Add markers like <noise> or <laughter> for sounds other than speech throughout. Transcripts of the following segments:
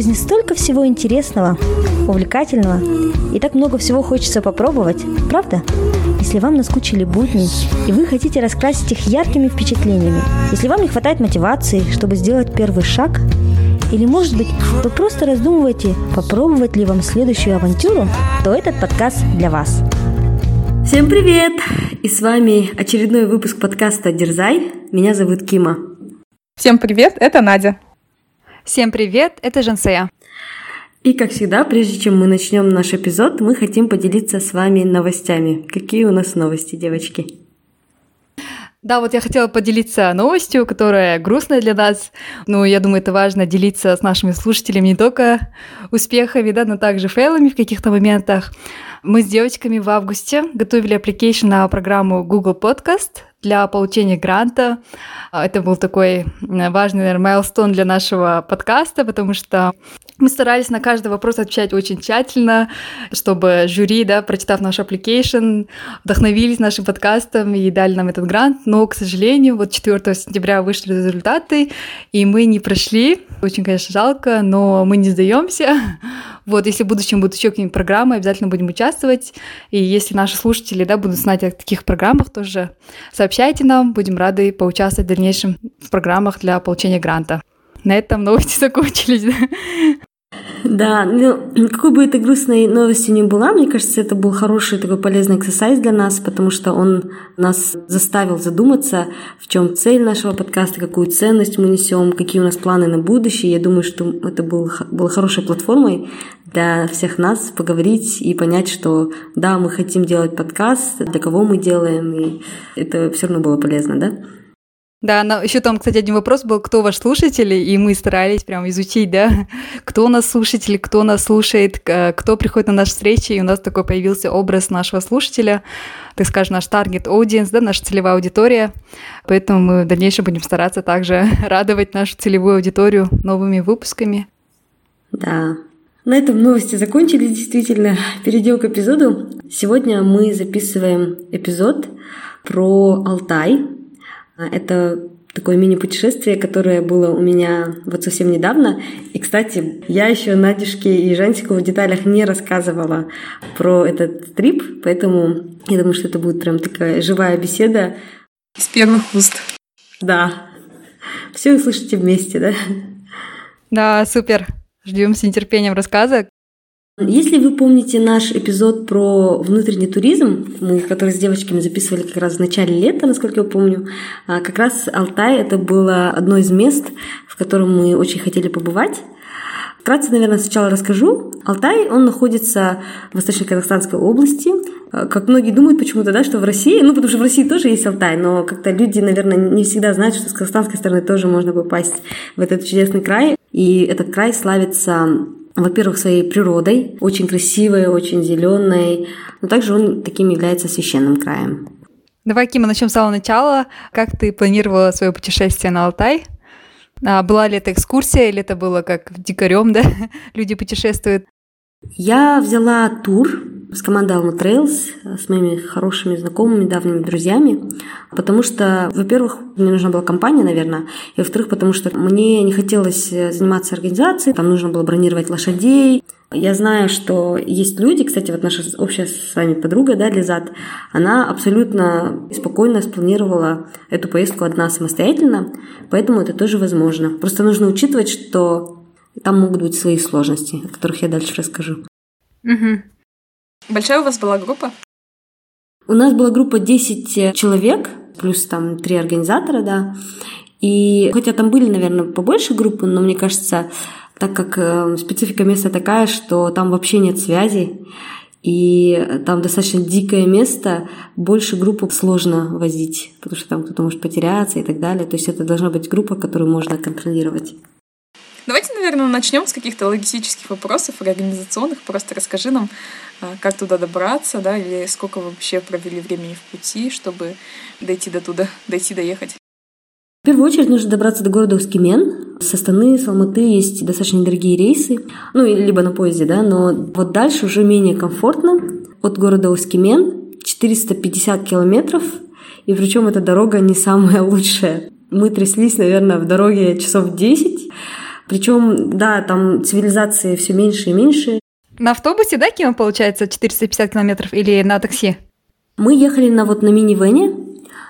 жизни столько всего интересного, увлекательного, и так много всего хочется попробовать, правда? Если вам наскучили будни, и вы хотите раскрасить их яркими впечатлениями, если вам не хватает мотивации, чтобы сделать первый шаг, или, может быть, вы просто раздумываете, попробовать ли вам следующую авантюру, то этот подкаст для вас. Всем привет! И с вами очередной выпуск подкаста «Дерзай». Меня зовут Кима. Всем привет, это Надя. Всем привет, это Жансея. И, как всегда, прежде чем мы начнем наш эпизод, мы хотим поделиться с вами новостями. Какие у нас новости, девочки? Да, вот я хотела поделиться новостью, которая грустная для нас. Ну, я думаю, это важно делиться с нашими слушателями не только успехами, да, но также фейлами в каких-то моментах. Мы с девочками в августе готовили application на программу Google Podcast для получения гранта. Это был такой важный, наверное, майлстон для нашего подкаста, потому что мы старались на каждый вопрос отвечать очень тщательно, чтобы жюри, да, прочитав наш application, вдохновились нашим подкастом и дали нам этот грант. Но, к сожалению, вот 4 сентября вышли результаты, и мы не прошли. Очень, конечно, жалко, но мы не сдаемся. Вот, если в будущем будут еще какие-нибудь программы, обязательно будем участвовать. И если наши слушатели, да, будут знать о таких программах, тоже сообщайте нам, будем рады поучаствовать в дальнейшем в программах для получения гранта. На этом новости <laughs> закончились. Да, ну, какой бы это грустной новостью ни была, мне кажется, это был хороший такой полезный эксерсайз для нас, потому что он нас заставил задуматься, в чем цель нашего подкаста, какую ценность мы несем, какие у нас планы на будущее. Я думаю, что это был, было хорошей платформой для всех нас поговорить и понять, что да, мы хотим делать подкаст, для кого мы делаем, и это все равно было полезно, да? Да, но еще там, кстати, один вопрос был, кто ваш слушатель, и мы старались прям изучить, да, <laughs> кто нас слушатель, кто нас слушает, кто приходит на наши встречи, и у нас такой появился образ нашего слушателя, так скажем, наш таргет аудиенс, да, наша целевая аудитория, поэтому мы в дальнейшем будем стараться также <laughs> радовать нашу целевую аудиторию новыми выпусками. Да, на этом новости закончились действительно. Перейдем к эпизоду. Сегодня мы записываем эпизод про Алтай, это такое мини-путешествие, которое было у меня вот совсем недавно. И, кстати, я еще Надюшке и Жансику в деталях не рассказывала про этот трип, поэтому я думаю, что это будет прям такая живая беседа. Из первых уст. Да. Все услышите вместе, да? Да, супер. Ждем с нетерпением рассказа. Если вы помните наш эпизод про внутренний туризм, мы, который с девочками записывали как раз в начале лета, насколько я помню, а, как раз Алтай это было одно из мест, в котором мы очень хотели побывать. Вкратце, наверное, сначала расскажу. Алтай, он находится в Восточно-Казахстанской области. А, как многие думают почему-то, да, что в России, ну, потому что в России тоже есть Алтай, но как-то люди, наверное, не всегда знают, что с казахстанской стороны тоже можно попасть в этот чудесный край. И этот край славится во-первых, своей природой, очень красивой, очень зеленой, но также он таким является священным краем. Давай, Кима, начнем с самого начала. Как ты планировала свое путешествие на Алтай? А была ли это экскурсия или это было как дикарем, да? <laughs> Люди путешествуют? Я взяла тур с командой Alma Trails, с моими хорошими знакомыми, давними друзьями, потому что, во-первых, мне нужна была компания, наверное, и, во-вторых, потому что мне не хотелось заниматься организацией, там нужно было бронировать лошадей. Я знаю, что есть люди, кстати, вот наша общая с вами подруга, да, Лизат, она абсолютно спокойно спланировала эту поездку одна самостоятельно, поэтому это тоже возможно. Просто нужно учитывать, что там могут быть свои сложности, о которых я дальше расскажу. Угу. Большая у вас была группа? У нас была группа 10 человек, плюс там три организатора, да. И хотя там были, наверное, побольше группы, но мне кажется, так как э, специфика места такая, что там вообще нет связи, и там достаточно дикое место, больше группу сложно возить, потому что там кто-то может потеряться и так далее. То есть это должна быть группа, которую можно контролировать. Давайте, наверное, начнем с каких-то логистических вопросов, организационных. Просто расскажи нам, а, как туда добраться, да, или сколько вообще провели времени в пути, чтобы дойти до туда, дойти, доехать. В первую очередь нужно добраться до города Ускимен. С Астаны, с Алматы есть достаточно недорогие рейсы, ну, либо на поезде, да, но вот дальше уже менее комфортно. От города Ускимен 450 километров, и причем эта дорога не самая <laughs> лучшая. Мы тряслись, наверное, в дороге часов 10, Причем, да, там цивилизации все меньше и меньше. На автобусе, да, Кима, получается, 450 километров или на такси? Мы ехали на вот на минивене,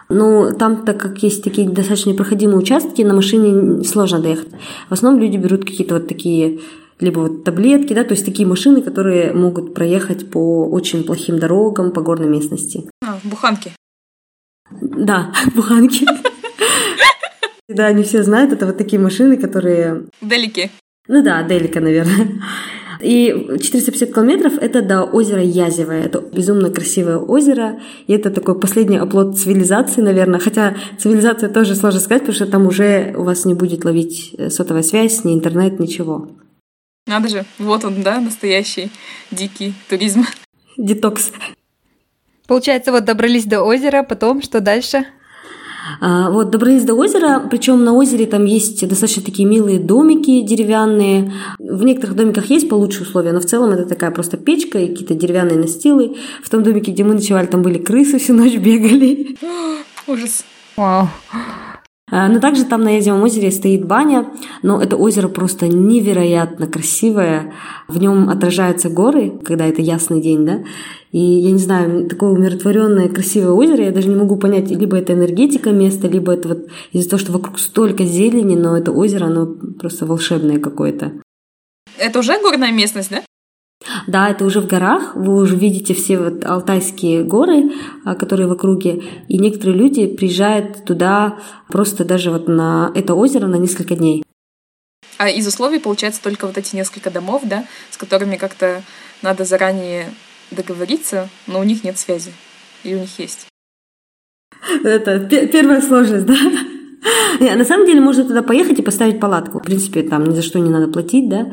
но там, так как есть такие достаточно непроходимые участки, на машине сложно доехать. В основном люди берут какие-то вот такие либо вот таблетки, да, то есть такие машины, которые могут проехать по очень плохим дорогам, по горной местности. А, буханки. Да, <laughs> буханки. Да, не все знают, это вот такие машины, которые... Делики. Ну да, Делика, наверное. И 450 километров – это до озера Язевое. Это безумно красивое озеро. И это такой последний оплот цивилизации, наверное. Хотя цивилизация тоже сложно сказать, потому что там уже у вас не будет ловить э, сотовая связь, ни интернет, ничего. Надо же, вот он, да, настоящий дикий туризм. Детокс. Получается, вот добрались до озера, потом что дальше? А, вот, добрались до озера, причем на озере там есть достаточно такие милые домики деревянные. В некоторых домиках есть получше условия, но в целом это такая просто печка и какие-то деревянные настилы. В том домике, где мы ночевали, там были крысы всю ночь бегали. Ужас. Вау. Но также там на Язевом озере стоит баня, но это озеро просто невероятно красивое. В нем отражаются горы, когда это ясный день, да, и я не знаю, такое умиротворенное, красивое озеро, я даже не могу понять, либо это энергетика места, либо это вот из-за того, что вокруг столько зелени, но это озеро, оно просто волшебное какое-то. Это уже горная местность, да? Да, это уже в горах, вы уже видите все вот алтайские горы, а, которые в округе, и некоторые люди приезжают туда просто даже вот на это озеро на несколько дней. А из условий получается только вот эти несколько домов, да, с которыми как-то надо заранее договориться, но у них нет связи. И у них есть. Это первая сложность, да? <gasps> На самом деле можно туда поехать и поставить палатку. В принципе, там ни за что не надо платить, да.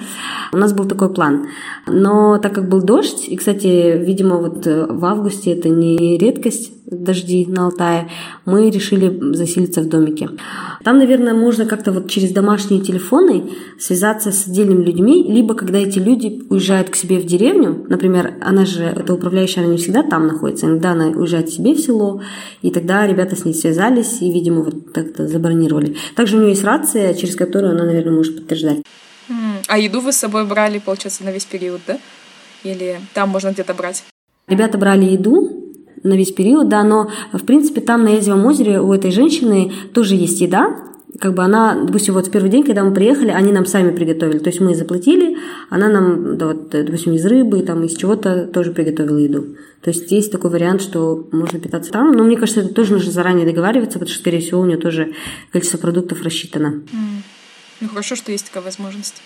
У нас был такой план. Но так как был дождь, и, кстати, видимо, вот э, в августе это не редкость, дожди на Алтае, мы решили заселиться в домике. Там, наверное, можно как-то вот через домашние телефоны связаться с отдельными людьми, либо когда эти люди уезжают к себе в деревню, например, она же, это управляющая, она не всегда там находится, иногда она уезжает к себе в село, и тогда ребята с ней связались и, видимо, вот так-то забронировали. Также у нее есть рация, через которую она, наверное, может подтверждать. А еду вы с собой брали, получается, на весь период, да? Или там можно где-то брать? Ребята брали еду, на весь период, да, но, в принципе, там на Язевом озере у этой женщины тоже есть еда, как бы она, допустим, вот в первый день, когда мы приехали, они нам сами приготовили. То есть мы заплатили, она нам, да, вот, допустим, из рыбы, там, из чего-то тоже приготовила еду. То есть есть такой вариант, что можно питаться там. Но мне кажется, это тоже нужно заранее договариваться, потому что, скорее всего, у нее тоже количество продуктов рассчитано. Mm. Ну хорошо, что есть такая возможность.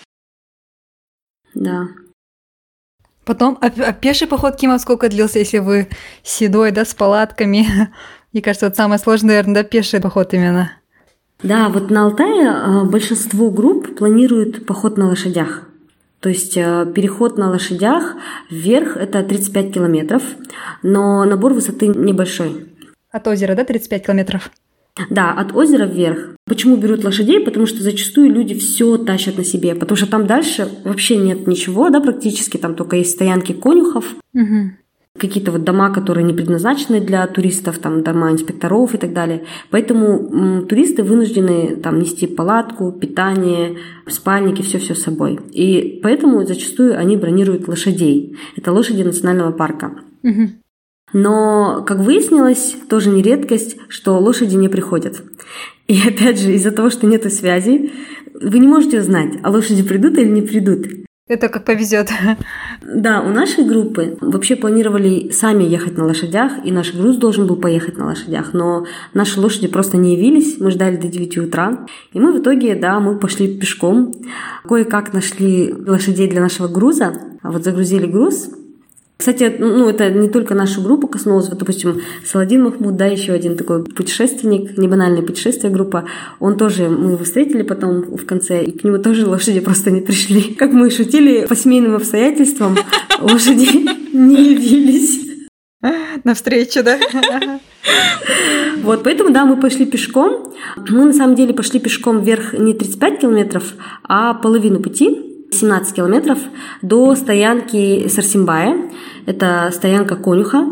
Да. Потом, а, а пеший поход Кима сколько длился, если вы седой, да, с палатками? <laughs> Мне кажется, вот самое сложное, наверное, да, пеший поход именно. Да, вот на Алтае а, большинство групп планируют поход на лошадях. То есть а, переход на лошадях вверх – это 35 километров, но набор высоты небольшой. От озера, да, 35 километров? Да, от озера вверх. Почему берут лошадей? Потому что зачастую люди все тащат на себе, потому что там дальше вообще нет ничего, да, практически, там только есть стоянки конюхов, угу. какие-то вот дома, которые не предназначены для туристов, там дома инспекторов и так далее. Поэтому м, туристы вынуждены там нести палатку, питание, спальники, все-все с собой. И поэтому зачастую они бронируют лошадей. Это лошади национального парка. Угу. Но, как выяснилось, тоже не редкость, что лошади не приходят. И опять же, из-за того, что нет связи, вы не можете узнать, а лошади придут или не придут. Это как повезет. Да, у нашей группы вообще планировали сами ехать на лошадях, и наш груз должен был поехать на лошадях, но наши лошади просто не явились, мы ждали до 9 утра, и мы в итоге, да, мы пошли пешком, кое-как нашли лошадей для нашего груза, а вот загрузили груз, кстати, ну, это не только нашу группу коснулось. Вот, допустим, Саладин Махмуд, да, еще один такой путешественник, небанальная путешествие группа. Он тоже, мы его встретили потом в конце, и к нему тоже лошади просто не пришли. Как мы шутили, по семейным обстоятельствам <laughs> лошади не явились. На встречу, да? Вот, поэтому, да, мы пошли пешком. Мы, на самом деле, пошли пешком вверх не 35 километров, а половину пути. 17 километров до стоянки Сарсимбая. Это стоянка конюха,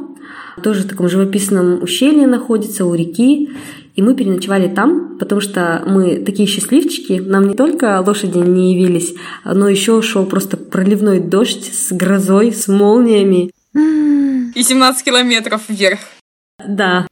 тоже в таком живописном ущелье находится у реки. И мы переночевали там, потому что мы такие счастливчики. Нам не только лошади не явились, но еще шел просто проливной дождь с грозой, с молниями. И 17 километров вверх. Да,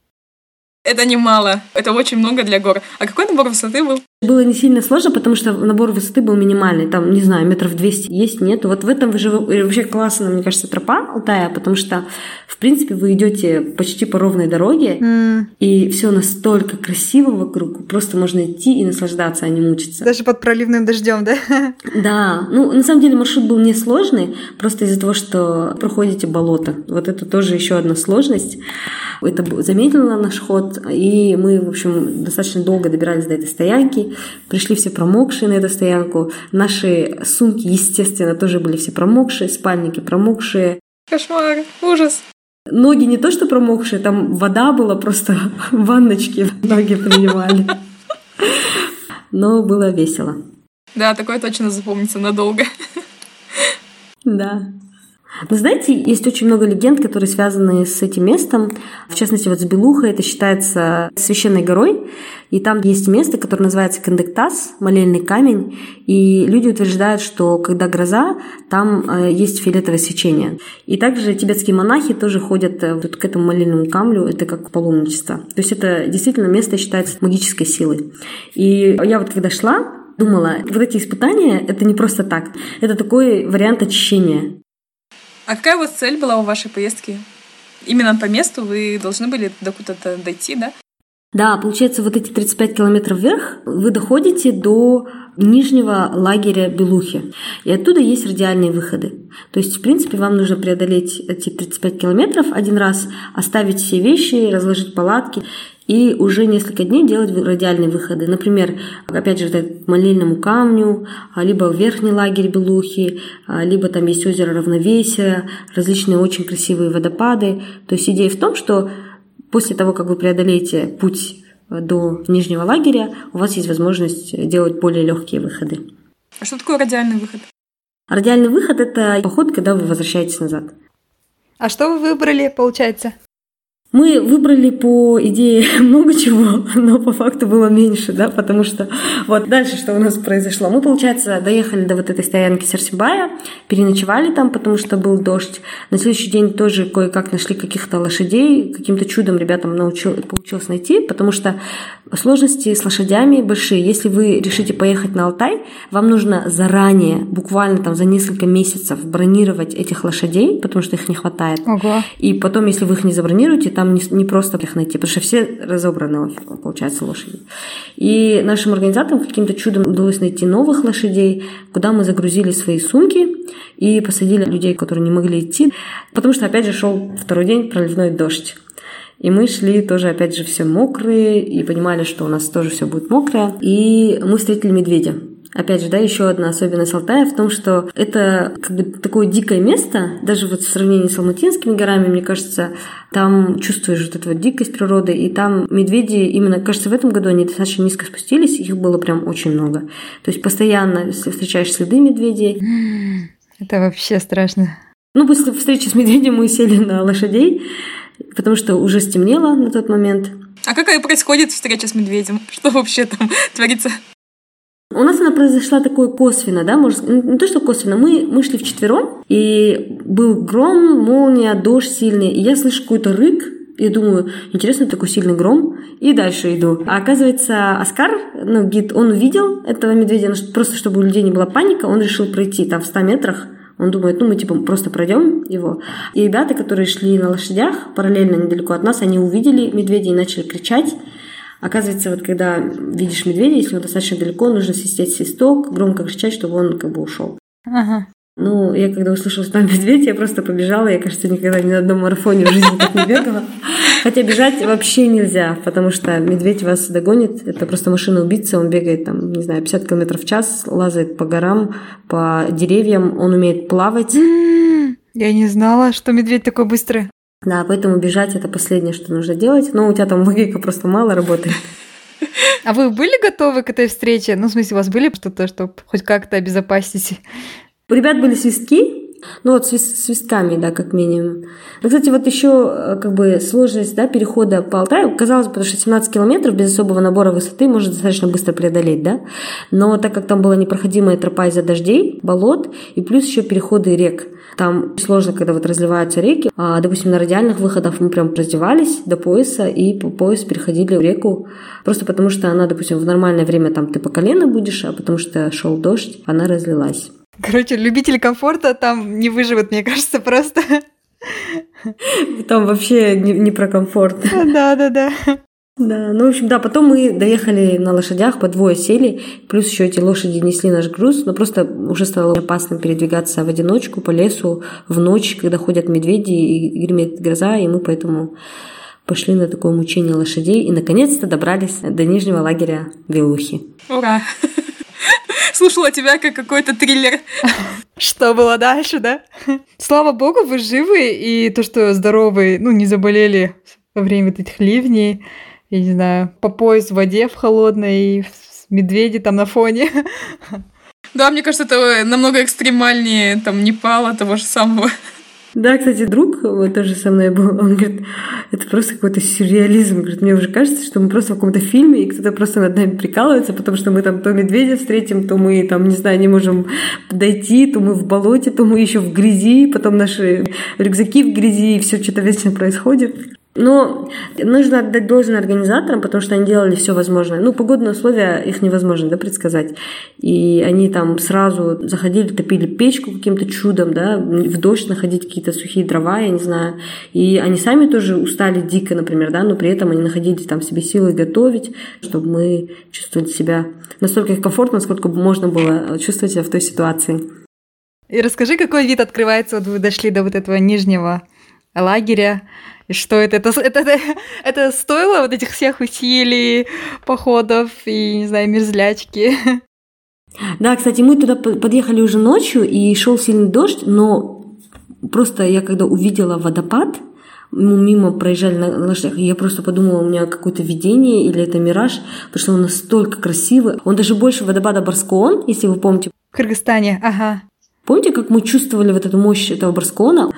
Это немало. Это очень много для гор. А какой набор высоты был? Было не сильно сложно, потому что набор высоты был минимальный. Там, не знаю, метров 200 есть, нет. Вот в этом же вообще классно, мне кажется, тропа Алтая, потому что, в принципе, вы идете почти по ровной дороге, М, и все настолько красиво вокруг. Просто можно идти и наслаждаться, а не мучиться. Даже под проливным дождем, да? <laughs> Да, ну на самом деле маршрут был несложный, просто из-за того, что проходите болото. Вот это тоже еще одна сложность. Это замедлило наш ход, и мы, в общем, достаточно долго добирались до этой стоянки. Пришли все промокшие на эту стоянку. Наши сумки, естественно, тоже были все промокшие, спальники промокшие. Кошмар. Ужас. Ноги не то что промокшие, там вода была просто <laughs> в ванночке, ноги принимали. Но было весело. Да, такое точно запомнится надолго. Да. Вы знаете, есть очень много легенд, которые связаны с этим местом. В частности, вот с Белухой это считается священной горой. И там есть место, которое называется Кандектас, молельный камень. И люди утверждают, что когда гроза, там э, есть фиолетовое свечение. И также тибетские монахи тоже ходят э, вот к этому молельному камню. Это как паломничество. То есть это действительно место считается магической силой. И я вот когда шла, думала, вот эти испытания, это не просто так. Это такой вариант очищения. А какая у вас цель была у вашей поездки? Именно по месту вы должны были до куда-то дойти, да? Да, получается, вот эти 35 километров вверх вы доходите до нижнего лагеря Белухи. И оттуда есть радиальные выходы. То есть, в принципе, вам нужно преодолеть эти 35 километров один раз, оставить все вещи, разложить палатки и уже несколько дней делать радиальные выходы. Например, опять же, к молельному камню, а, либо в верхний лагерь Белухи, а, либо там есть озеро Равновесия, различные очень красивые водопады. То есть идея в том, что после того, как вы преодолеете путь э, до нижнего лагеря, у вас есть возможность делать более легкие выходы. А что такое радиальный выход? Радиальный выход – это поход, когда вы возвращаетесь назад. А что вы выбрали, получается? Мы выбрали по идее <laughs> много чего, но по факту было меньше, да, потому что вот дальше что у нас произошло. Мы, получается, доехали до вот этой стоянки Серсибая, переночевали там, потому что был дождь. На следующий день тоже кое-как нашли каких-то лошадей, каким-то чудом ребятам научил, получилось найти, потому что сложности с лошадями большие. Если вы решите поехать на Алтай, вам нужно заранее, буквально там за несколько месяцев бронировать этих лошадей, потому что их не хватает. Ого. И потом, если вы их не забронируете, там не, не просто их найти, потому что все разобраны, получается, лошади. И нашим организаторам каким-то чудом удалось найти новых лошадей, куда мы загрузили свои сумки и посадили людей, которые не могли идти, потому что, опять же, шел второй день проливной дождь. И мы шли тоже, опять же, все мокрые и понимали, что у нас тоже все будет мокрое. И мы встретили медведя. Опять же, да, еще одна особенность Алтая в том, что это как бы такое дикое место, даже вот в сравнении с Алматинскими горами, мне кажется, там чувствуешь вот эту вот дикость природы, и там медведи, именно, кажется, в этом году они достаточно низко спустились, их было прям очень много. То есть постоянно встречаешь следы медведей. Это вообще страшно. Ну, после встречи с медведем мы сели на лошадей, потому что уже стемнело на тот момент. А какая происходит встреча с медведем? Что вообще там <laughs> творится? У нас она произошла такой косвенно, да, может, ну, не то, что косвенно, мы, мы шли вчетвером, и был гром, молния, дождь сильный, и я слышу какой-то рык, и думаю, интересно, такой сильный гром, и дальше иду. А оказывается, Оскар, ну, гид, он увидел этого медведя, но просто чтобы у людей не была паника, он решил пройти там в 100 метрах, он думает, ну, мы типа просто пройдем его. И ребята, которые шли на лошадях параллельно недалеко от нас, они увидели медведя и начали кричать. Оказывается, вот когда видишь медведя, если он достаточно далеко, нужно свистеть свисток, громко кричать, чтобы он как бы ушел. Ага. Ну, я когда услышала, что там медведь, я просто побежала. Я, кажется, никогда ни на одном марафоне в жизни так не бегала. Хотя бежать вообще нельзя, потому что медведь вас догонит. Это просто машина-убийца. Он бегает, там, не знаю, 50 км в час, лазает по горам, по деревьям. Он умеет плавать. Я не знала, что медведь такой быстрый. Да, поэтому бежать это последнее, что нужно делать. Но у тебя там логика просто мало работает. А вы были готовы к этой встрече? Ну, в смысле, у вас были что-то, чтобы хоть как-то обезопасить? У ребят были свистки, Ну вот свистками, да, как минимум. Но, кстати, вот еще э, как бы сложность да, перехода по Алтаю, казалось бы, что 17 километров без особого набора высоты можно достаточно быстро преодолеть, да, но так как там была непроходимая тропа из-за дождей, болот и плюс еще переходы рек, там сложно, когда вот разливаются реки. А, допустим, на радиальных выходах мы прям раздевались до пояса и по пояс переходили в реку. Просто потому что она, допустим, в нормальное время там ты по колено будешь, а потому что шел дождь, она разлилась. Короче, любители комфорта там не выживут, мне кажется, просто. Там вообще не, не про комфорт. Да, да, да. Да, ну, в общем, да, потом мы доехали на лошадях, по двое сели, плюс еще эти лошади несли наш груз, но просто уже стало опасно передвигаться в одиночку по лесу в ночь, когда ходят медведи и гремит гроза, и мы поэтому пошли на такое мучение лошадей и наконец-то добрались до нижнего лагеря Вилухи. Ура! Слушала тебя как какой-то триллер. Что было дальше, да? Слава богу, вы живы, и то, что здоровы, ну, не заболели во время вот этих ливней я не знаю, по пояс в воде в холодной, и медведи там на фоне. Да, мне кажется, это намного экстремальнее там Непала, того же самого. Да, кстати, друг вот тоже со мной был, он говорит, это просто какой-то сюрреализм. Говорит, мне уже кажется, что мы просто в каком-то фильме, и кто-то просто над нами прикалывается, потому что мы там то медведя встретим, то мы там, не знаю, не можем дойти, то мы в болоте, то мы еще в грязи, потом наши рюкзаки в грязи, и все что-то вечно происходит. Но нужно отдать должное организаторам, потому что они делали все возможное. Ну, погодные условия их невозможно да, предсказать. И они там сразу заходили, топили печку каким-то чудом, да, в дождь находить какие-то сухие дрова, я не знаю. И они сами тоже устали дико, например, да, но при этом они находили там себе силы готовить, чтобы мы чувствовали себя настолько комфортно, насколько можно было чувствовать себя в той ситуации. И расскажи, какой вид открывается, вот вы дошли до вот этого нижнего лагеря, и что это? Это, это, это, <laughs> это стоило вот этих всех усилий, походов и, не знаю, мерзлячки? <laughs> Да, кстати, мы туда подъехали уже ночью, и шел сильный дождь, но просто я когда увидела водопад, мы мимо проезжали на лошадях, и я просто подумала, у меня какое-то видение или это мираж, потому что он настолько красивый. Он даже больше водопада Барскоон, если вы помните. В Кыргызстане, ага. Помните, как мы чувствовали вот эту мощь этого Барскоона?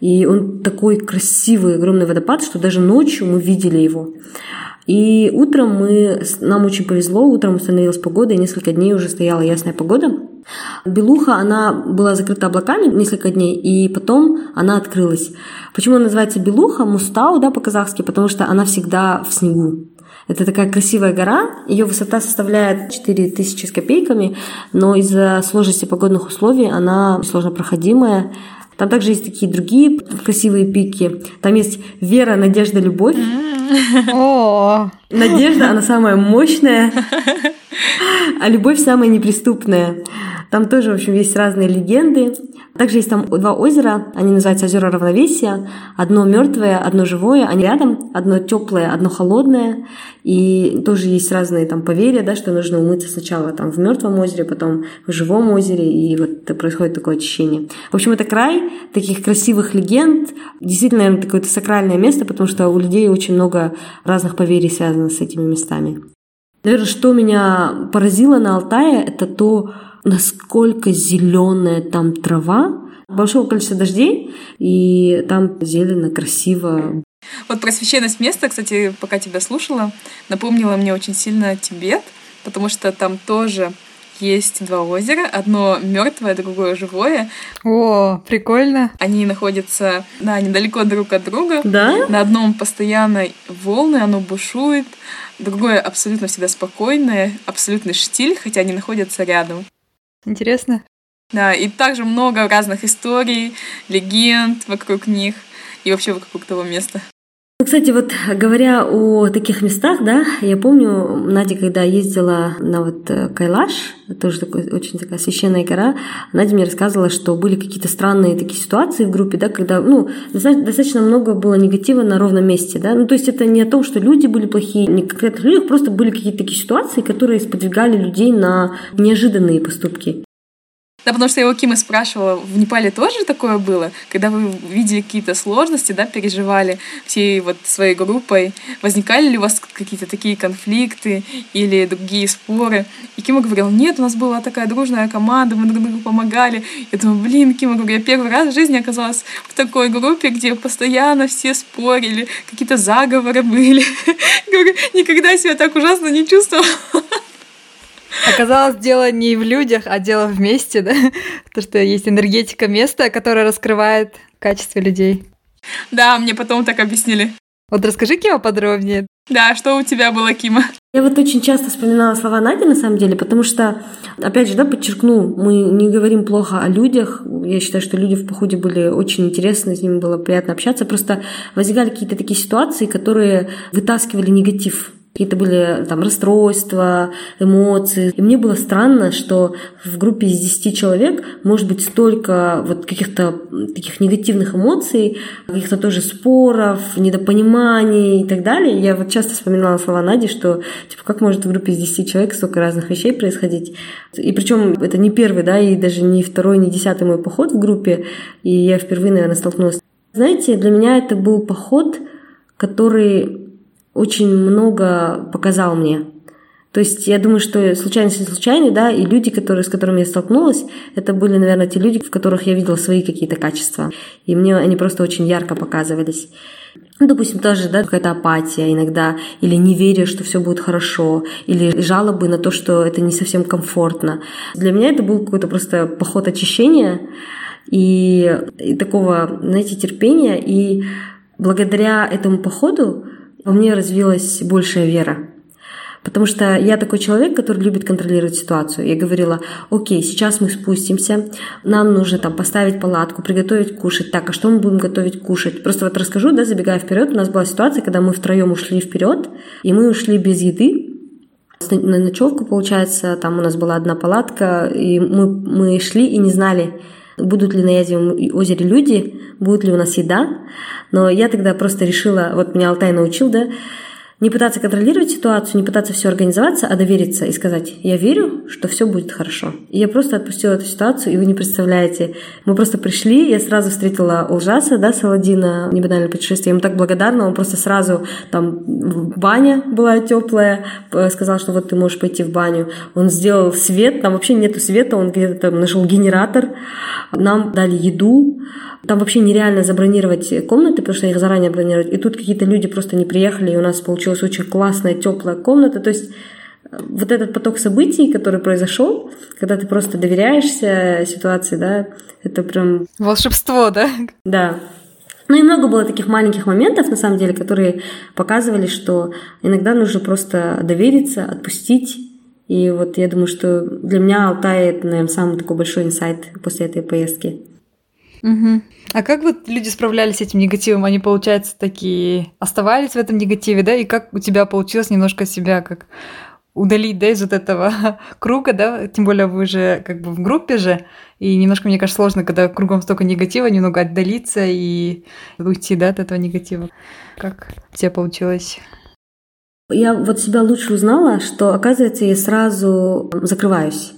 И он такой красивый, огромный водопад, что даже ночью мы видели его. И утром мы, нам очень повезло, утром установилась погода, и несколько дней уже стояла ясная погода. Белуха, она была закрыта облаками несколько дней, и потом она открылась. Почему она называется Белуха, Мустау, да, по-казахски? Потому что она всегда в снегу. Это такая красивая гора, ее высота составляет 4000 с копейками, но из-за сложности погодных условий она сложно проходимая, там также есть такие другие красивые пики. Там есть вера, надежда, любовь. Надежда, она самая мощная, а любовь самая неприступная. Там тоже, в общем, есть разные легенды. Также есть там два озера, они называются озера равновесия. Одно мертвое, одно живое, они рядом, одно теплое, одно холодное. И тоже есть разные там поверья, да, что нужно умыться сначала там в мертвом озере, потом в живом озере, и вот происходит такое очищение. В общем, это край таких красивых легенд. Действительно, наверное, такое сакральное место, потому что у людей очень много разных поверий связано с этими местами. Наверное, что меня поразило на Алтае, это то, насколько зеленая там трава, большого количества дождей, и там зелено, красиво. Вот про священность места, кстати, пока тебя слушала, напомнила мне очень сильно Тибет, потому что там тоже есть два озера, одно мертвое, другое живое. О, прикольно. Они находятся да, недалеко друг от друга. Да? На одном постоянно волны, оно бушует, другое абсолютно всегда спокойное, абсолютный штиль, хотя они находятся рядом. Интересно. Да, и также много разных историй, легенд вокруг них и вообще вокруг того места. Ну, кстати, вот говоря о таких местах, да, я помню, Надя, когда ездила на вот э, Кайлаш, тоже такой, очень такая священная гора, Надя мне рассказывала, что были какие-то странные такие ситуации в группе, да, когда, ну, достаточно много было негатива на ровном месте, да, ну, то есть это не о том, что люди были плохие, не конкретных людях, просто были какие-то такие ситуации, которые сподвигали людей на неожиданные поступки. Да, потому что я у Кимы спрашивала, в Непале тоже такое было? Когда вы видели какие-то сложности, да, переживали всей вот своей группой, возникали ли у вас какие-то такие конфликты или другие споры? И Кима говорила, нет, у нас была такая дружная команда, мы друг другу помогали. Я думаю, блин, Кима, говорю, я первый раз в жизни оказалась в такой группе, где постоянно все спорили, какие-то заговоры были. <laughs> Говорю, никогда себя так ужасно не чувствовала. Оказалось, дело не в людях, а дело вместе, да? <laughs> То, что есть энергетика места, которая раскрывает качество людей. Да, мне потом так объяснили. Вот расскажи, Кима, подробнее. Да, что у тебя было, Кима? Я вот очень часто вспоминала слова Нади, на самом деле, потому что, опять же, да, подчеркну, мы не говорим плохо о людях. Я считаю, что люди в походе были очень интересны, с ними было приятно общаться. Просто возникали какие-то такие ситуации, которые вытаскивали негатив какие-то были там расстройства, эмоции. И мне было странно, что в группе из 10 человек может быть столько вот каких-то таких негативных эмоций, каких-то тоже споров, недопониманий и так далее. Я вот часто вспоминала слова Нади, что типа как может в группе из 10 человек столько разных вещей происходить. И причем это не первый, да, и даже не второй, не десятый мой поход в группе, и я впервые, наверное, столкнулась. Знаете, для меня это был поход, который очень много показал мне. То есть я думаю, что случайность не случайный, да, и люди, которые, с которыми я столкнулась, это были, наверное, те люди, в которых я видела свои какие-то качества. И мне они просто очень ярко показывались. Ну, допустим, тоже, да, какая-то апатия иногда, или неверие, что все будет хорошо, или жалобы на то, что это не совсем комфортно. Для меня это был какой-то просто поход очищения и, и такого, знаете, терпения. И благодаря этому походу во мне развилась большая вера. Потому что я такой человек, который любит контролировать ситуацию. Я говорила, окей, сейчас мы спустимся, нам нужно там поставить палатку, приготовить кушать. Так, а что мы будем готовить кушать? Просто вот расскажу, да, забегая вперед, у нас была ситуация, когда мы втроем ушли вперед, и мы ушли без еды, на ночевку, получается, там у нас была одна палатка, и мы, мы шли и не знали, будут ли на Язевом озере люди, будет ли у нас еда. Но я тогда просто решила, вот меня Алтай научил, да, не пытаться контролировать ситуацию, не пытаться все организоваться, а довериться и сказать, я верю, что все будет хорошо. И я просто отпустила эту ситуацию, и вы не представляете, мы просто пришли, я сразу встретила Улжаса, да, Саладина, небанальное путешествие, я ему так благодарна, он просто сразу, там, баня была теплая, сказал, что вот ты можешь пойти в баню, он сделал свет, там вообще нету света, он где-то нашел генератор, нам дали еду, там вообще нереально забронировать комнаты, потому что их заранее бронировать. И тут какие-то люди просто не приехали, и у нас получилась очень классная, теплая комната. То есть э, вот этот поток событий, который произошел, когда ты просто доверяешься ситуации, да, это прям... Волшебство, да? Да. Ну и много было таких маленьких моментов, на самом деле, которые показывали, что иногда нужно просто довериться, отпустить. И вот я думаю, что для меня Алтай — это, наверное, самый такой большой инсайт после этой поездки. Угу. А как вот люди справлялись с этим негативом? Они, получается, такие оставались в этом негативе, да? И как у тебя получилось немножко себя как удалить, да, из вот этого <laughs> круга, да, тем более вы же как бы в группе же, и немножко, мне кажется, сложно, когда кругом столько негатива, немного отдалиться и уйти, да, от этого негатива. Как у тебя получилось? Я вот себя лучше узнала, что, оказывается, я сразу закрываюсь.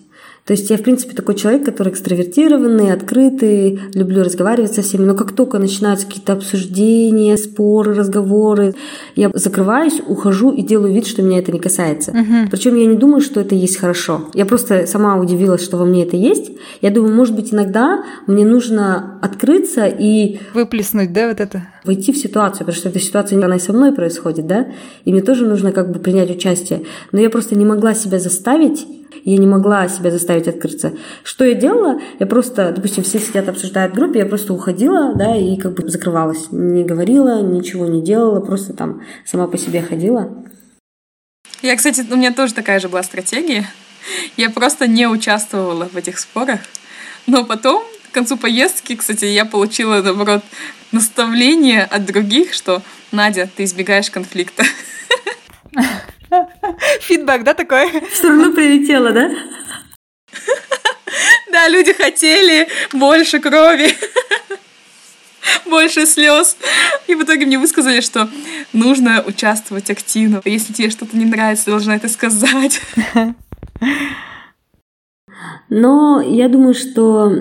То есть я, в принципе, такой человек, который экстравертированный, открытый, люблю разговаривать со всеми, но как только начинаются какие-то обсуждения, споры, разговоры, я закрываюсь, ухожу и делаю вид, что меня это не касается. Uh-huh. Причем я не думаю, что это есть хорошо. Я просто сама удивилась, что во мне это есть. Я думаю, может быть, иногда мне нужно открыться и... Выплеснуть, да, вот это? Войти в ситуацию, потому что эта ситуация, она и со мной происходит, да, и мне тоже нужно как бы принять участие. Но я просто не могла себя заставить я не могла себя заставить открыться. Что я делала? Я просто, допустим, все сидят, обсуждают в группе, я просто уходила, да, и как бы закрывалась. Не говорила, ничего не делала, просто там сама по себе ходила. Я, кстати, у меня тоже такая же была стратегия. Я просто не участвовала в этих спорах. Но потом, к концу поездки, кстати, я получила, наоборот, наставление от других, что «Надя, ты избегаешь конфликта». Фидбэк, да, такой? Все равно прилетело, да? <laughs> Да, люди хотели больше крови, <laughs> больше слез. И в итоге мне высказали, что нужно участвовать активно. Если тебе что-то не нравится, ты должна это сказать. <laughs> Но я думаю, что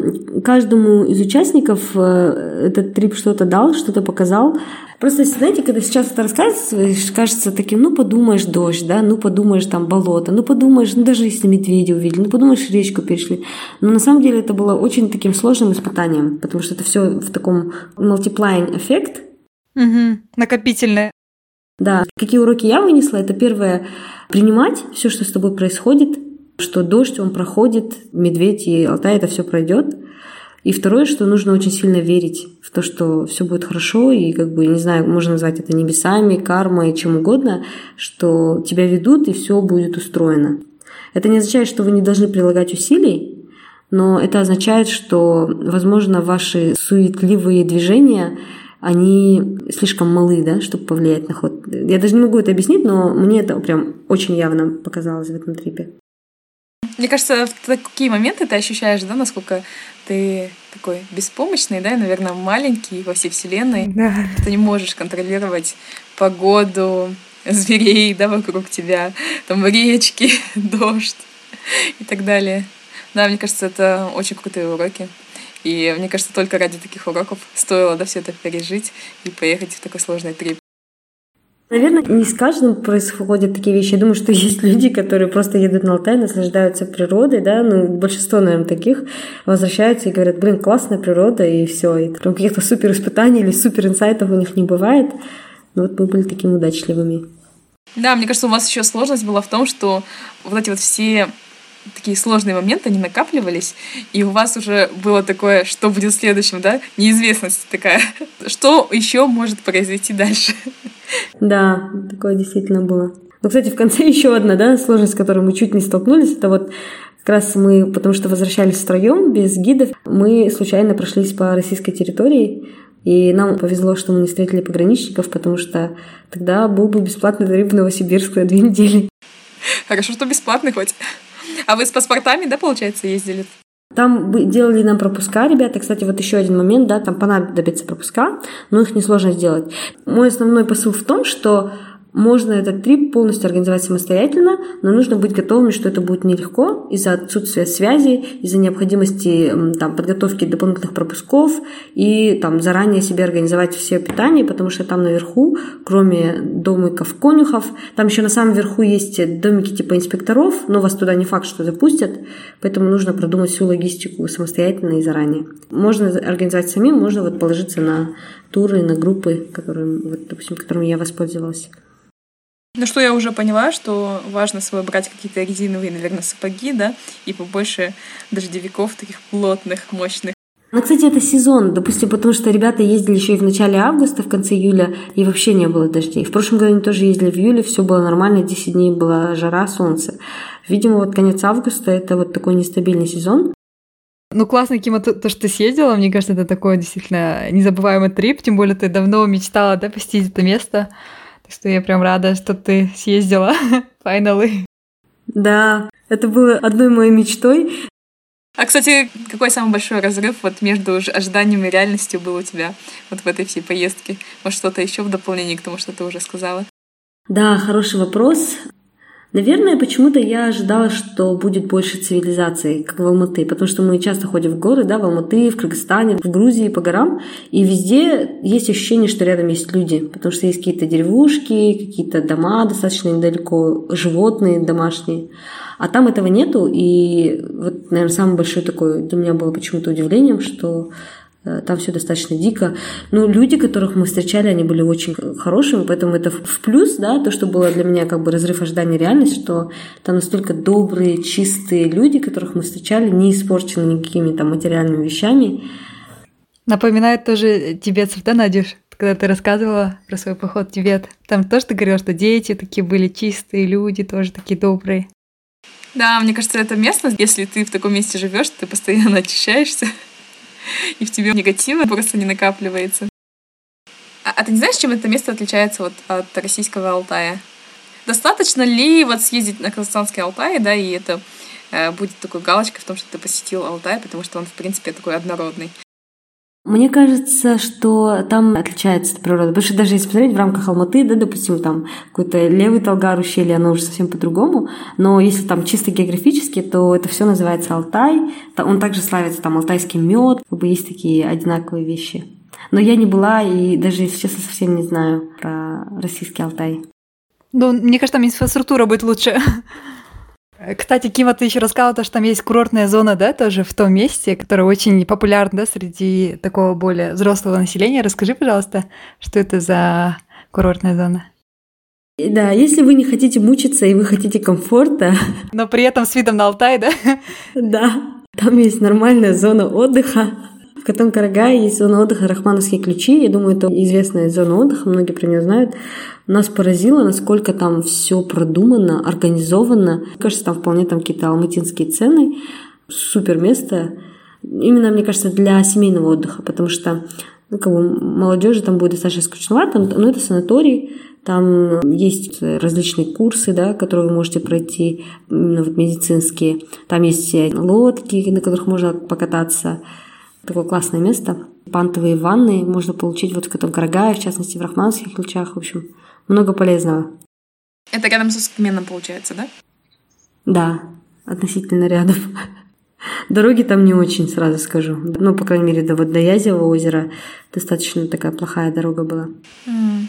каждому из участников э, этот трип что-то дал, что-то показал. Просто, знаете, когда сейчас это рассказываешь, кажется таким, ну подумаешь дождь, да, ну подумаешь там болото, ну подумаешь, ну даже если медведя увидели, ну подумаешь речку перешли. Но на самом деле это было очень таким сложным испытанием, потому что это все в таком multiplying эффект. Угу, накопительное. Да, какие уроки я вынесла, это первое, принимать все, что с тобой происходит, что дождь, он проходит, медведь и Алтай, это все пройдет. И второе, что нужно очень сильно верить в то, что все будет хорошо, и как бы, не знаю, можно назвать это небесами, кармой, чем угодно, что тебя ведут, и все будет устроено. Это не означает, что вы не должны прилагать усилий, но это означает, что, возможно, ваши суетливые движения они слишком малы, да, чтобы повлиять на ход. Я даже не могу это объяснить, но мне это прям очень явно показалось в этом трипе. Мне кажется, в такие моменты ты ощущаешь, да, насколько ты такой беспомощный, да, и, наверное, маленький во всей вселенной. Да. Ты не можешь контролировать погоду, зверей, да, вокруг тебя, там речки, <laughs> дождь и так далее. Да, мне кажется, это очень крутые уроки. И мне кажется, только ради таких уроков стоило да, все это пережить и поехать в такой сложный трип. Наверное, не с каждым происходят такие вещи. Я думаю, что <laughs> есть люди, которые просто едут на Алтай, наслаждаются природой, да, ну, большинство, наверное, таких возвращаются и говорят, блин, классная природа, и все, и там каких-то супер испытаний или супер инсайтов у них не бывает. Но вот мы были такими удачливыми. Да, мне кажется, у вас еще сложность была в том, что вот эти вот все такие сложные моменты, они накапливались, и у вас уже было такое, что будет следующим, да, неизвестность такая, <laughs> что еще может произойти дальше. Да, такое действительно было. Ну, кстати, в конце еще одна, да, сложность, с которой мы чуть не столкнулись, это вот как раз мы, потому что возвращались втроем, без гидов, мы случайно прошлись по российской территории, и нам повезло, что мы не встретили пограничников, потому что тогда был бы бесплатный тариф в Новосибирск на две недели. Хорошо, что бесплатный хоть. А вы с паспортами, да, получается, ездили? Там делали нам пропуска, ребята. Кстати, вот еще один момент, да, там понадобится пропуска, но их несложно сделать. Мой основной посыл в том, что можно этот трип полностью организовать самостоятельно, но нужно быть готовыми, что это будет нелегко из-за отсутствия связи, из-за необходимости там, подготовки дополнительных пропусков и там, заранее себе организовать все питание, потому что там наверху, кроме домиков конюхов, там еще на самом верху есть домики типа инспекторов, но вас туда не факт, что запустят, поэтому нужно продумать всю логистику самостоятельно и заранее. Можно организовать самим, можно вот положиться на туры, на группы, которые, вот, допустим, которыми я воспользовалась. Ну что я уже поняла, что важно с собой брать какие-то резиновые, наверное, сапоги, да, и побольше дождевиков таких плотных, мощных. Ну, кстати, это сезон, допустим, потому что ребята ездили еще и в начале августа, в конце июля, и вообще не было дождей. В прошлом году они тоже ездили в июле, все было нормально, 10 дней была жара, солнце. Видимо, вот конец августа – это вот такой нестабильный сезон. Ну, классно, Кима, то, то, что ты съездила, мне кажется, это такой действительно незабываемый трип, тем более ты давно мечтала, да, посетить это место. Что я прям рада, что ты съездила, <laughs> finally. Да, это было одной моей мечтой. А, кстати, какой самый большой разрыв вот между ожиданием и реальностью был у тебя вот в этой всей поездке? Может, что-то еще в дополнение к тому, что ты уже сказала? Да, хороший вопрос. Наверное, почему-то я ожидала, что будет больше цивилизации, как в Алматы, потому что мы часто ходим в горы, да, в Алматы, в Кыргызстане, в Грузии, по горам, и везде есть ощущение, что рядом есть люди, потому что есть какие-то деревушки, какие-то дома достаточно недалеко, животные домашние. А там этого нету, и вот, наверное, самое большое такое для меня было почему-то удивлением, что там все достаточно дико. Но люди, которых мы встречали, они были очень хорошими, поэтому это в плюс, да, то, что было для меня как бы разрыв ожидания реальность, что там настолько добрые, чистые люди, которых мы встречали, не испорчены никакими там материальными вещами. Напоминает тоже тибетцев, да, Надюш? Когда ты рассказывала про свой поход в Тибет, там тоже ты говорила, что дети такие были чистые люди, тоже такие добрые. Да, мне кажется, это место, если ты в таком месте живешь, ты постоянно очищаешься, и в тебе негатива просто не накапливается. А, а ты не знаешь, чем это место отличается вот от российского Алтая? Достаточно ли вот съездить на казахстанский Алтай, да, и это э, будет такой галочкой в том, что ты посетил Алтай, потому что он, в принципе, такой однородный? Мне кажется, что там отличается природа. Потому что даже если посмотреть в рамках Алматы, да, допустим, там какой-то левый Талгар ущелье, оно уже совсем по-другому. Но если там чисто географически, то это все называется Алтай. Он также славится там алтайский мед. Как бы есть такие одинаковые вещи. Но я не была и даже, если честно, совсем не знаю про российский Алтай. Ну, мне кажется, там инфраструктура будет лучше. <laughs> Кстати, Кима, ты еще рассказала, то, что там есть курортная зона, да, тоже в том месте, которая очень популярна, да, среди такого более взрослого населения. Расскажи, пожалуйста, что это за курортная зона? Да, если вы не хотите мучиться и вы хотите комфорта. Но при этом с видом на Алтай, да? <laughs> Да, там есть нормальная зона отдыха. В Катан-Карагае есть зона отдыха Рахмановские ключи. Я думаю, это известная зона отдыха, многие про нее знают. Нас поразило, насколько там все продумано, организовано. Мне кажется, там вполне там какие-то алматинские цены. Супер место. Именно, мне кажется, для семейного отдыха, потому что ну, как бы молодежи там будет достаточно скучновато, но это санаторий, там есть различные курсы, да, которые вы можете пройти, именно вот медицинские. Там есть лодки, на которых можно покататься такое классное место. Пантовые ванны можно получить вот в этом Карагае, в частности, в Рахманских ключах. В общем, много полезного. Это рядом со Скменом получается, да? Да, относительно рядом. <laughs> Дороги там не очень, сразу скажу. Ну, по крайней мере, до, вот, до Язевого озера достаточно такая плохая дорога была.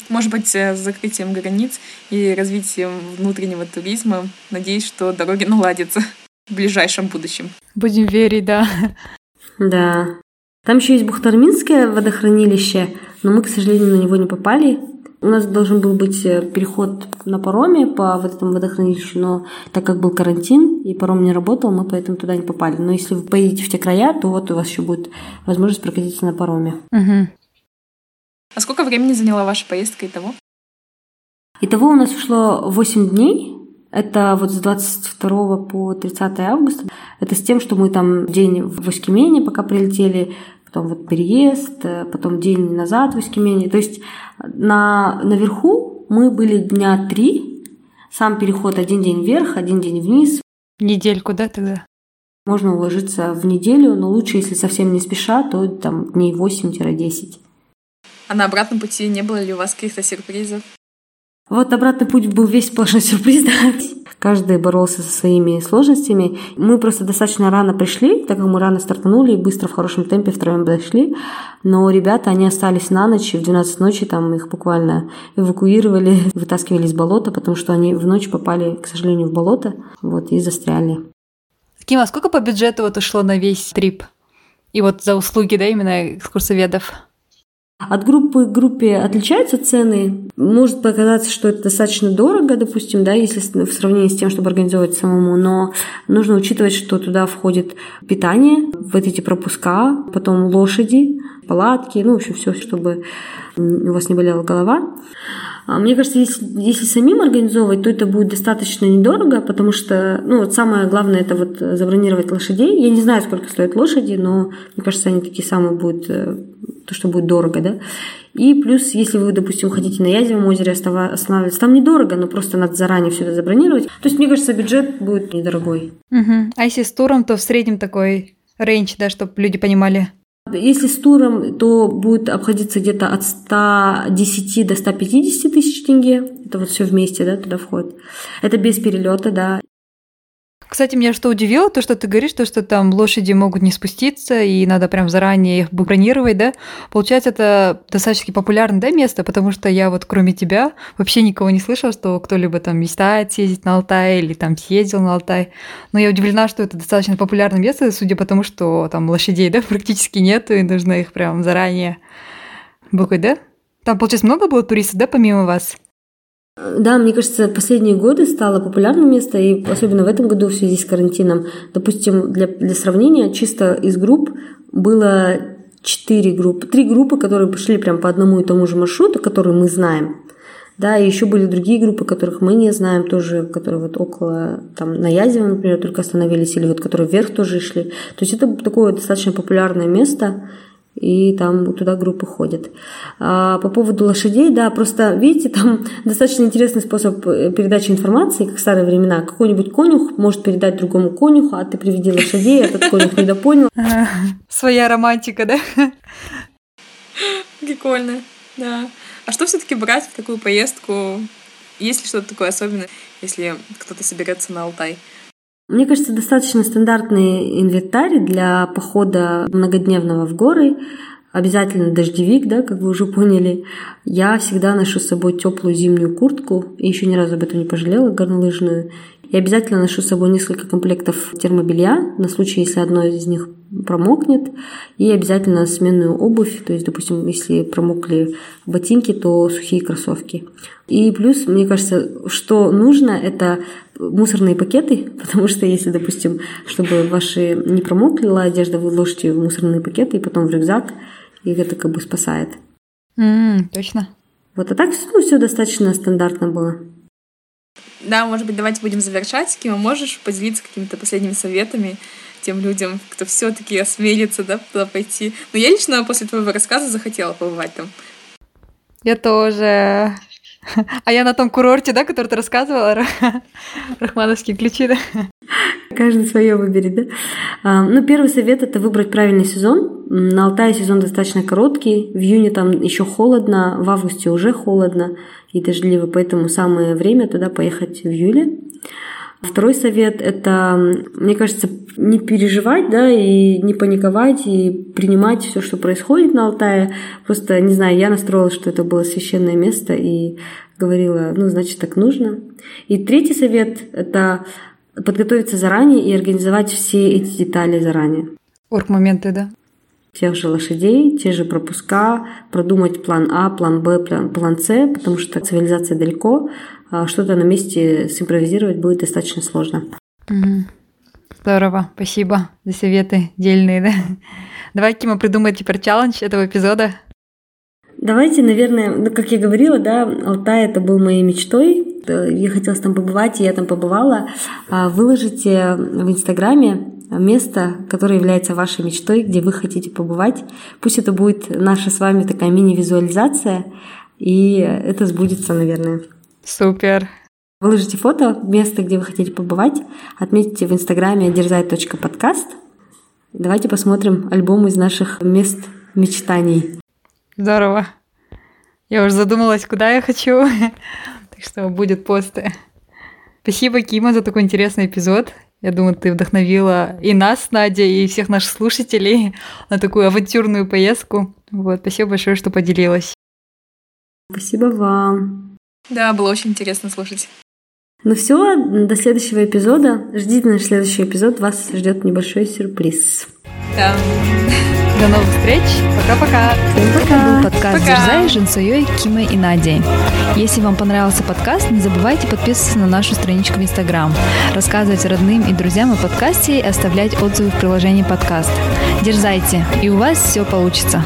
Может быть, с закрытием границ и развитием внутреннего туризма, надеюсь, что дороги наладятся <laughs> в ближайшем будущем. Будем верить, да. Да. Там еще есть Бухтарминское водохранилище, но мы, к сожалению, на него не попали. У нас должен был быть э, переход на пароме по вот этому водохранилищу, но так как был карантин и паром не работал, мы поэтому туда не попали. Но если вы поедете в те края, то вот у вас еще будет возможность прокатиться на пароме. Угу. А сколько времени заняла ваша поездка итого? Итого у нас ушло 8 дней. Это вот с 22 по 30 августа. Это с тем, что мы там день в Оськимене, пока прилетели, потом вот переезд, э, потом день назад в Оськимене. То есть на, наверху мы были дня три, сам переход один день вверх, один день вниз. Недельку, да, тогда? Можно уложиться в неделю, но лучше, если совсем не спеша, то там дней 8-10. А на обратном пути не было ли у вас каких-то сюрпризов? Вот обратный путь был весь сплошной <laughs> сюрприз, да. Каждый боролся со своими сложностями. Мы просто достаточно рано пришли, так как мы рано стартанули и быстро в хорошем темпе втроем дошли. Но ребята, они остались на ночь, и в 12 ночи там их буквально эвакуировали, вытаскивали из болота, потому что они в ночь попали, к сожалению, в болото, вот, и застряли. Кима, сколько по бюджету вот ушло на весь трип? И вот за услуги, да, именно экскурсоведов? От группы к группе отличаются цены. Может показаться, что это достаточно дорого, допустим, да, если в сравнении с тем, чтобы организовать самому, но нужно учитывать, что туда входит питание, вот эти пропуска, потом лошади, палатки, ну, в общем, все, чтобы у вас не болела голова. А мне кажется, если, если самим организовывать, то это будет достаточно недорого, потому что, ну, вот самое главное это вот забронировать лошадей. Я не знаю, сколько стоят лошади, но мне кажется, они такие самые будут, э, то, что будет дорого, да. И плюс, если вы, допустим, хотите на Язевом озере останавливаться, там недорого, но просто надо заранее все это забронировать. То есть, мне кажется, бюджет будет недорогой. Угу. А если с туром, то в среднем такой рейндж, да, чтобы люди понимали, если с туром, то будет обходиться где-то от 110 до 150 тысяч тенге. Это вот все вместе, да, туда входит. Это без перелета, да. Кстати, меня что удивило, то, что ты говоришь, то, что там лошади могут не спуститься, и надо прям заранее их бронировать, да? Получается, это достаточно популярное, да, место, потому что я вот кроме тебя вообще никого не слышала, что кто-либо там мечтает съездить на Алтай или там съездил на Алтай. Но я удивлена, что это достаточно популярное место, судя по тому, что там лошадей, да, <laughs> практически нету, и нужно их прям заранее букать, да? Там, получается, много было туристов, да, помимо вас? Да, мне кажется, последние годы стало популярным место, и особенно в этом году в связи с карантином. Допустим, для, для сравнения, чисто из групп было четыре группы, три группы, которые пошли прям по одному и тому же маршруту, который мы знаем. Да, и еще были другие группы, которых мы не знаем, тоже, которые вот около, там, на Язево, например, только остановились, или вот которые вверх тоже шли. То есть это такое достаточно популярное место, и там туда группы ходят. А по поводу лошадей, да, просто, видите, там <laughs> достаточно интересный способ э, передачи информации, как в старые времена. Какой-нибудь конюх может передать другому конюху, а ты приведи лошадей, этот конюх недопонял. <laughs> Своя романтика, да? Прикольно, да. А что все-таки брать в такую поездку? Есть ли что-то такое особенное, если кто-то соберется на Алтай? Мне кажется, достаточно стандартный инвентарь для похода многодневного в горы. Обязательно дождевик, да, как вы уже поняли. Я всегда ношу с собой теплую зимнюю куртку, и еще ни разу об этом не пожалела, горнолыжную. И обязательно ношу с собой несколько комплектов термобелья на случай, если одно из них промокнет. И обязательно сменную обувь, то есть, допустим, если промокли ботинки, то сухие кроссовки. И плюс, мне кажется, что нужно, это мусорные пакеты, <laughs> потому что если, допустим, чтобы ваши не промокли одежда, вы ложите в мусорные пакеты и потом в рюкзак, и это как бы спасает. Mm, точно. Вот, а так ну, все достаточно стандартно было. Да, может быть, давайте будем завершать. Кима, можешь поделиться какими-то последними советами тем людям, кто все-таки осмелится да, туда пойти? Но я лично после твоего рассказа захотела побывать там. Я тоже. <laughs> А я на том курорте, да, который ты рассказывала, <laughs> Рахмановские ключи, да? Каждый свое выберет, да? А, ну, первый совет – это выбрать правильный сезон. На Алтае сезон достаточно короткий, в июне там еще холодно, в августе уже холодно и дождливо, поэтому самое время туда поехать в июле. Второй совет – это, мне кажется, не переживать, да, и не паниковать, и принимать все, что происходит на Алтае. Просто, не знаю, я настроилась, что это было священное место, и говорила, ну, значит, так нужно. И третий совет – это подготовиться заранее и организовать все эти детали заранее. Орг-моменты, да? Тех же лошадей, те же пропуска, продумать план А, план Б, план, план С, потому что цивилизация далеко, что-то на месте симпровизировать будет достаточно сложно. Здорово, спасибо за советы дельные, да? Давай, Кима, придумай теперь челлендж этого эпизода. Давайте, наверное, ну, как я говорила, да, Алтай это был моей мечтой. Я хотела там побывать, и я там побывала. А выложите в Инстаграме место, которое является вашей мечтой, где вы хотите побывать. Пусть это будет наша с вами такая мини-визуализация, и это сбудется, наверное. Супер. Выложите фото места, где вы хотите побывать, отметьте в инстаграме дерзай.подкаст. Давайте посмотрим альбом из наших мест мечтаний. Здорово. Я уже задумалась, куда я хочу. <laughs> так что будет посты. Спасибо, Кима, за такой интересный эпизод. Я думаю, ты вдохновила и нас, Надя, и всех наших слушателей <laughs> на такую авантюрную поездку. Вот, спасибо большое, что поделилась. Спасибо вам. Да, было очень интересно слушать. Ну все, до следующего эпизода. Ждите наш следующий эпизод. Вас ждет небольшой сюрприз. Да. <laughs> До новых встреч. Пока-пока. Всем пока. Это был подкаст пока. Дерзай с Жансуей, Кимой и Надей. Если вам понравился подкаст, не забывайте подписываться на нашу страничку в Инстаграм, рассказывать родным и друзьям о подкасте и оставлять отзывы в приложении подкаст. Дерзайте, и у вас все получится.